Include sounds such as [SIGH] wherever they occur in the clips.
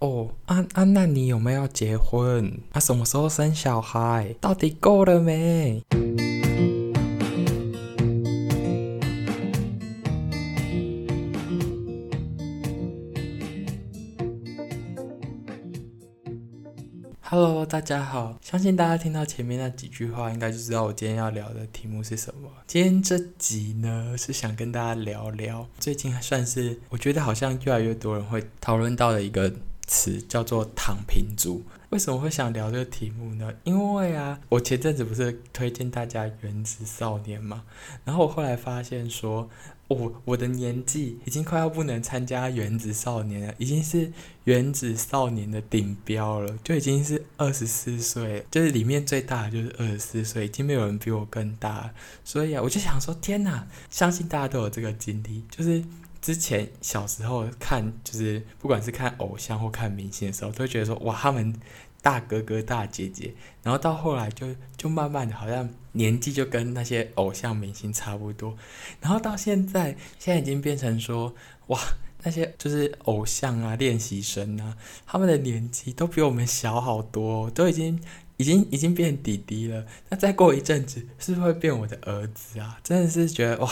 哦，啊啊，那你有没有结婚？啊，什么时候生小孩？到底够了没？Hello，大家好！相信大家听到前面那几句话，应该就知道我今天要聊的题目是什么。今天这集呢，是想跟大家聊聊最近还算是我觉得好像越来越多人会讨论到的一个。词叫做“躺平族”。为什么会想聊这个题目呢？因为啊，我前阵子不是推荐大家《原子少年》嘛，然后我后来发现说，我我的年纪已经快要不能参加《原子少年》了，已经是《原子少年》的顶标了，就已经是二十四岁，就是里面最大的就是二十四岁，已经没有人比我更大。所以啊，我就想说，天哪，相信大家都有这个经历，就是。之前小时候看，就是不管是看偶像或看明星的时候，都会觉得说哇，他们大哥哥大姐姐，然后到后来就就慢慢的，好像年纪就跟那些偶像明星差不多，然后到现在，现在已经变成说哇，那些就是偶像啊、练习生啊，他们的年纪都比我们小好多，都已经已经已经变弟弟了。那再过一阵子，是不是会变我的儿子啊？真的是觉得哇，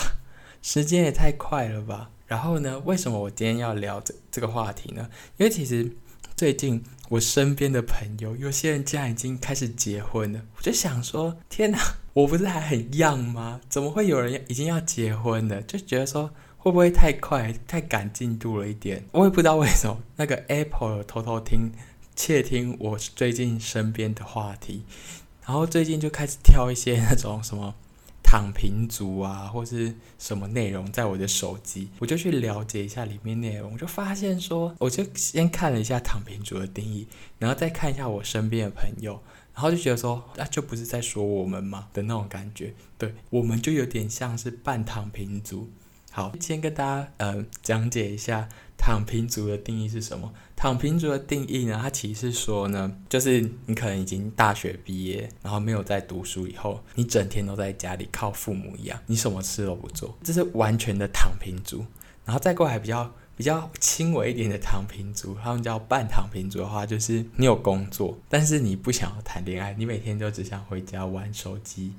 时间也太快了吧！然后呢，为什么我今天要聊这这个话题呢？因为其实最近我身边的朋友，有些人竟然已经开始结婚了。我就想说，天哪，我不是还很 young 吗？怎么会有人已经要结婚了？就觉得说，会不会太快、太赶进度了一点？我也不知道为什么。那个 Apple 偷偷听、窃听我最近身边的话题，然后最近就开始挑一些那种什么。躺平族啊，或是什么内容，在我的手机，我就去了解一下里面内容，我就发现说，我就先看了一下躺平族的定义，然后再看一下我身边的朋友，然后就觉得说，那、就不是在说我们吗的那种感觉，对，我们就有点像是半躺平族。好，先跟大家呃讲解一下躺平族的定义是什么。躺平族的定义呢，它其实是说呢，就是你可能已经大学毕业，然后没有在读书以后，你整天都在家里靠父母养，你什么事都不做，这是完全的躺平族。然后再过来比较比较轻微一点的躺平族，他们叫半躺平族的话，就是你有工作，但是你不想要谈恋爱，你每天就只想回家玩手机。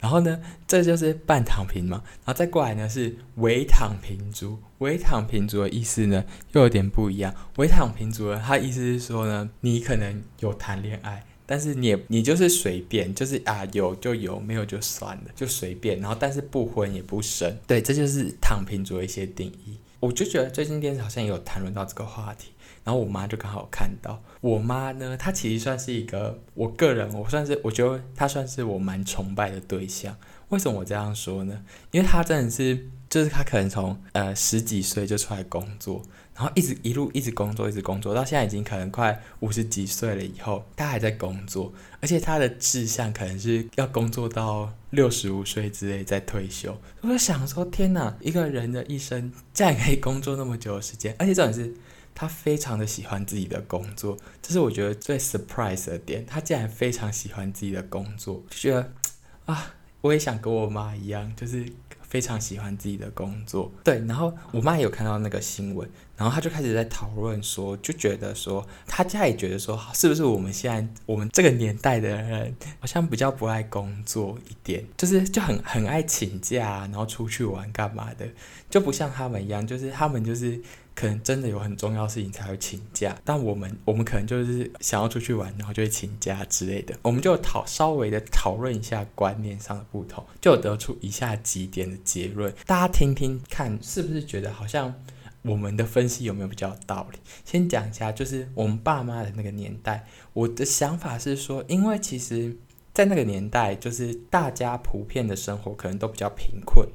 然后呢，这就是半躺平嘛。然后再过来呢是伪躺平族，伪躺平族的意思呢又有点不一样。伪躺平族呢，他意思是说呢，你可能有谈恋爱，但是你也你就是随便，就是啊有就有，没有就算了，就随便。然后但是不婚也不生，对，这就是躺平族的一些定义。我就觉得最近电视好像也有谈论到这个话题。然后我妈就刚好看到，我妈呢，她其实算是一个我个人，我算是我觉得她算是我蛮崇拜的对象。为什么我这样说呢？因为她真的是，就是她可能从呃十几岁就出来工作，然后一直一路一直工作，一直工作到现在已经可能快五十几岁了，以后她还在工作，而且她的志向可能是要工作到六十五岁之类再退休。我就想说，天哪，一个人的一生竟然可以工作那么久的时间，而且重点是。他非常的喜欢自己的工作，这是我觉得最 surprise 的点。他竟然非常喜欢自己的工作，就觉得啊，我也想跟我妈一样，就是非常喜欢自己的工作。对，然后我妈有看到那个新闻，然后他就开始在讨论说，就觉得说，他家也觉得说，是不是我们现在我们这个年代的人好像比较不爱工作一点，就是就很很爱请假，然后出去玩干嘛的，就不像他们一样，就是他们就是。可能真的有很重要事情才会请假，但我们我们可能就是想要出去玩，然后就会请假之类的。我们就讨稍微的讨论一下观念上的不同，就得出以下几点的结论，大家听听看，是不是觉得好像我们的分析有没有比较道理？先讲一下，就是我们爸妈的那个年代，我的想法是说，因为其实，在那个年代，就是大家普遍的生活可能都比较贫困，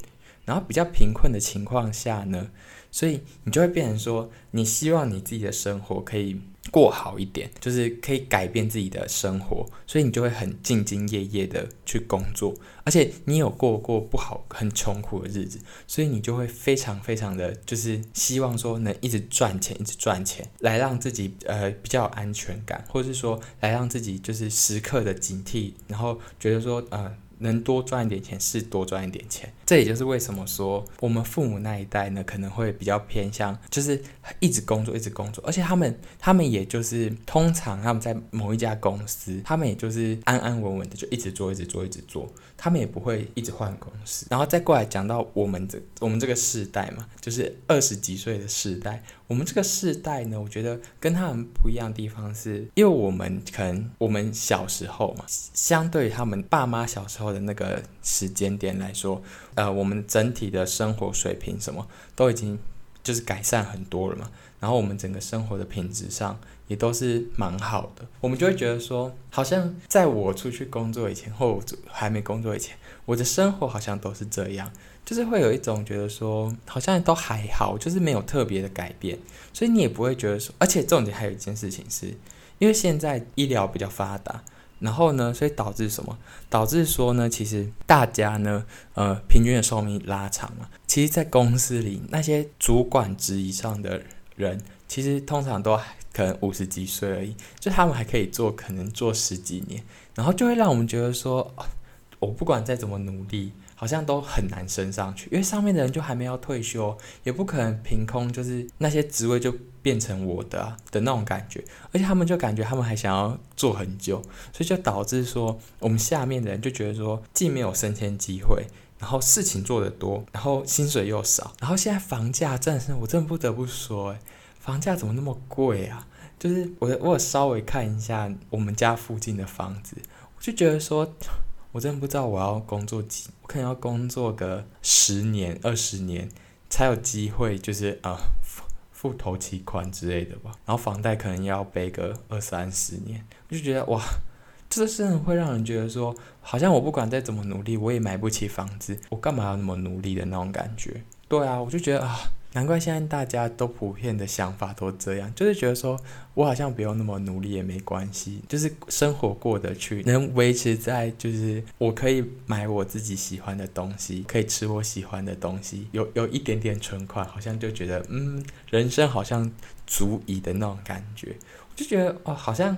然后比较贫困的情况下呢。所以你就会变成说，你希望你自己的生活可以过好一点，就是可以改变自己的生活，所以你就会很兢兢业业的去工作，而且你有过过不好、很穷苦的日子，所以你就会非常非常的就是希望说能一直赚钱，一直赚钱，来让自己呃比较有安全感，或者是说来让自己就是时刻的警惕，然后觉得说呃。能多赚一点钱是多赚一点钱。这也就是为什么说我们父母那一代呢，可能会比较偏向就是一直工作，一直工作，而且他们他们也就是通常他们在某一家公司，他们也就是安安稳稳的就一直做，一直做，一直做，他们也不会一直换公司。然后再过来讲到我们这我们这个世代嘛，就是二十几岁的世代，我们这个世代呢，我觉得跟他们不一样的地方是，因为我们可能我们小时候嘛，相对于他们爸妈小时候的那个时间点来说，呃，我们整体的生活水平什么都已经就是改善很多了嘛，然后我们整个生活的品质上也都是蛮好的，我们就会觉得说，好像在我出去工作以前，或还没工作以前，我的生活好像都是这样。就是会有一种觉得说，好像都还好，就是没有特别的改变，所以你也不会觉得说，而且重点还有一件事情是，因为现在医疗比较发达，然后呢，所以导致什么？导致说呢，其实大家呢，呃，平均的寿命拉长了。其实，在公司里，那些主管职以上的人，其实通常都可能五十几岁而已，就他们还可以做，可能做十几年，然后就会让我们觉得说，我不管再怎么努力。好像都很难升上去，因为上面的人就还没有退休，也不可能凭空就是那些职位就变成我的的那种感觉，而且他们就感觉他们还想要做很久，所以就导致说我们下面的人就觉得说既没有升迁机会，然后事情做得多，然后薪水又少，然后现在房价真的是我真的不得不说，诶，房价怎么那么贵啊？就是我我稍微看一下我们家附近的房子，我就觉得说。我真不知道我要工作几，我可能要工作个十年、二十年才有机会，就是啊付付头期款之类的吧。然后房贷可能要背个二三十年，我就觉得哇，这真的会让人觉得说，好像我不管再怎么努力，我也买不起房子，我干嘛要那么努力的那种感觉。对啊，我就觉得啊。难怪现在大家都普遍的想法都这样，就是觉得说我好像不用那么努力也没关系，就是生活过得去，能维持在就是我可以买我自己喜欢的东西，可以吃我喜欢的东西，有有一点点存款，好像就觉得嗯，人生好像足以的那种感觉，我就觉得哦，好像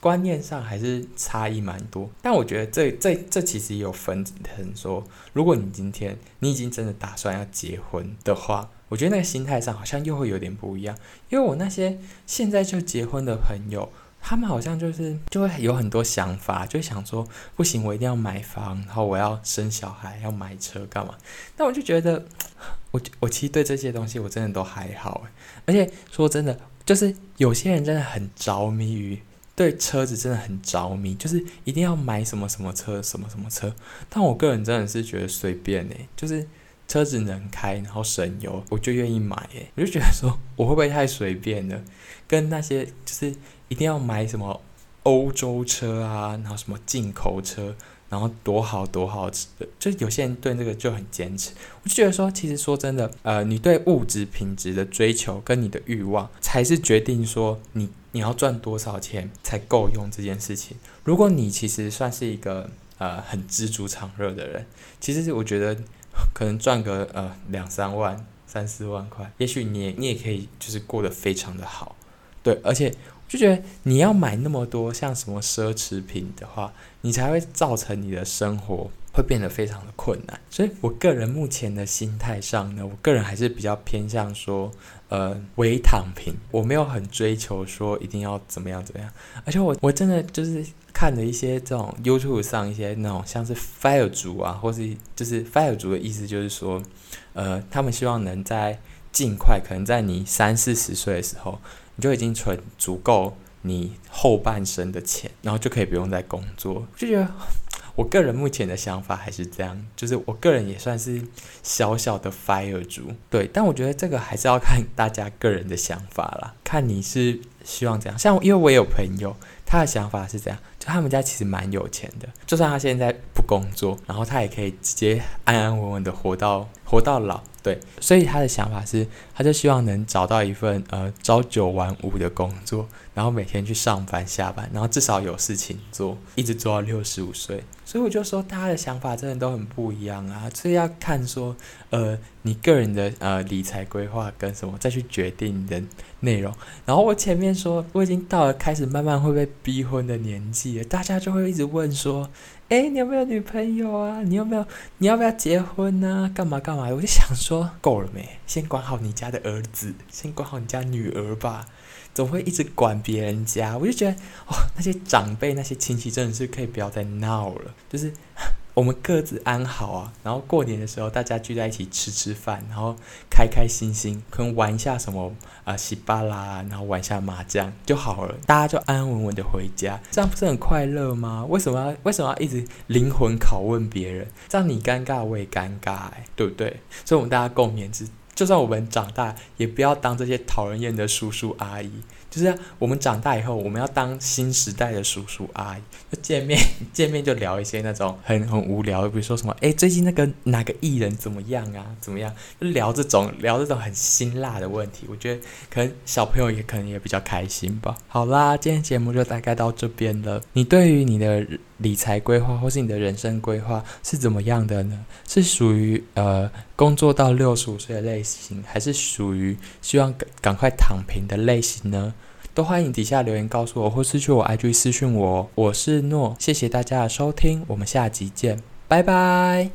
观念上还是差异蛮多。但我觉得这这这其实有分成说，如果你今天你已经真的打算要结婚的话。我觉得那个心态上好像又会有点不一样，因为我那些现在就结婚的朋友，他们好像就是就会有很多想法，就想说不行，我一定要买房，然后我要生小孩，要买车干嘛？但我就觉得，我我其实对这些东西我真的都还好，而且说真的，就是有些人真的很着迷于对车子真的很着迷，就是一定要买什么什么车，什么什么车。但我个人真的是觉得随便诶，就是。车子能开，然后省油，我就愿意买。诶，我就觉得说，我会不会太随便了？跟那些就是一定要买什么欧洲车啊，然后什么进口车，然后多好多好吃的，就有些人对这个就很坚持。我就觉得说，其实说真的，呃，你对物质品质的追求跟你的欲望，才是决定说你你要赚多少钱才够用这件事情。如果你其实算是一个呃很知足常乐的人，其实我觉得。可能赚个呃两三万、三四万块，也许你你也可以就是过得非常的好，对，而且就觉得你要买那么多像什么奢侈品的话，你才会造成你的生活会变得非常的困难。所以我个人目前的心态上呢，我个人还是比较偏向说，呃，微躺平，我没有很追求说一定要怎么样怎么样，而且我我真的就是。看了一些这种 YouTube 上一些那种像是 FIRE 族啊，或是就是 FIRE 族的意思就是说，呃，他们希望能在尽快，可能在你三四十岁的时候，你就已经存足够你后半生的钱，然后就可以不用再工作。就觉得我个人目前的想法还是这样，就是我个人也算是小小的 FIRE 族，对。但我觉得这个还是要看大家个人的想法啦，看你是希望怎样。像因为我有朋友。他的想法是这样，就他们家其实蛮有钱的，就算他现在不工作，然后他也可以直接安安稳稳的活到活到老，对。所以他的想法是，他就希望能找到一份呃朝九晚五的工作，然后每天去上班下班，然后至少有事情做，一直做到六十五岁。所以我就说，大家的想法真的都很不一样啊，所以要看说，呃，你个人的呃理财规划跟什么，再去决定你的内容。然后我前面说，我已经到了开始慢慢会被逼婚的年纪了，大家就会一直问说，哎，你有没有女朋友啊？你有没有？你要不要结婚呢、啊？干嘛干嘛？我就想说，够了没？先管好你家的儿子，先管好你家女儿吧。总会一直管别人家，我就觉得哦，那些长辈、那些亲戚真的是可以不要再闹了，就是。我们各自安好啊，然后过年的时候大家聚在一起吃吃饭，然后开开心心，可能玩一下什么啊西巴啦，然后玩一下麻将就好了，大家就安安稳稳的回家，这样不是很快乐吗？为什么要为什么要一直灵魂拷问别人？这样你尴尬我也尴尬，哎，对不对？所以我们大家共勉之，就算我们长大，也不要当这些讨人厌的叔叔阿姨。就是我们长大以后，我们要当新时代的叔叔阿姨，就见面 [LAUGHS] 见面就聊一些那种很很无聊，比如说什么，哎，最近那个哪个艺人怎么样啊？怎么样？就聊这种聊这种很辛辣的问题，我觉得可能小朋友也可能也比较开心吧。好啦，今天节目就大概到这边了。你对于你的理财规划或是你的人生规划是怎么样的呢？是属于呃工作到六十五岁的类型，还是属于希望赶赶快躺平的类型呢？都欢迎底下留言告诉我，或是去我 IG 私讯我。我是诺，谢谢大家的收听，我们下集见，拜拜。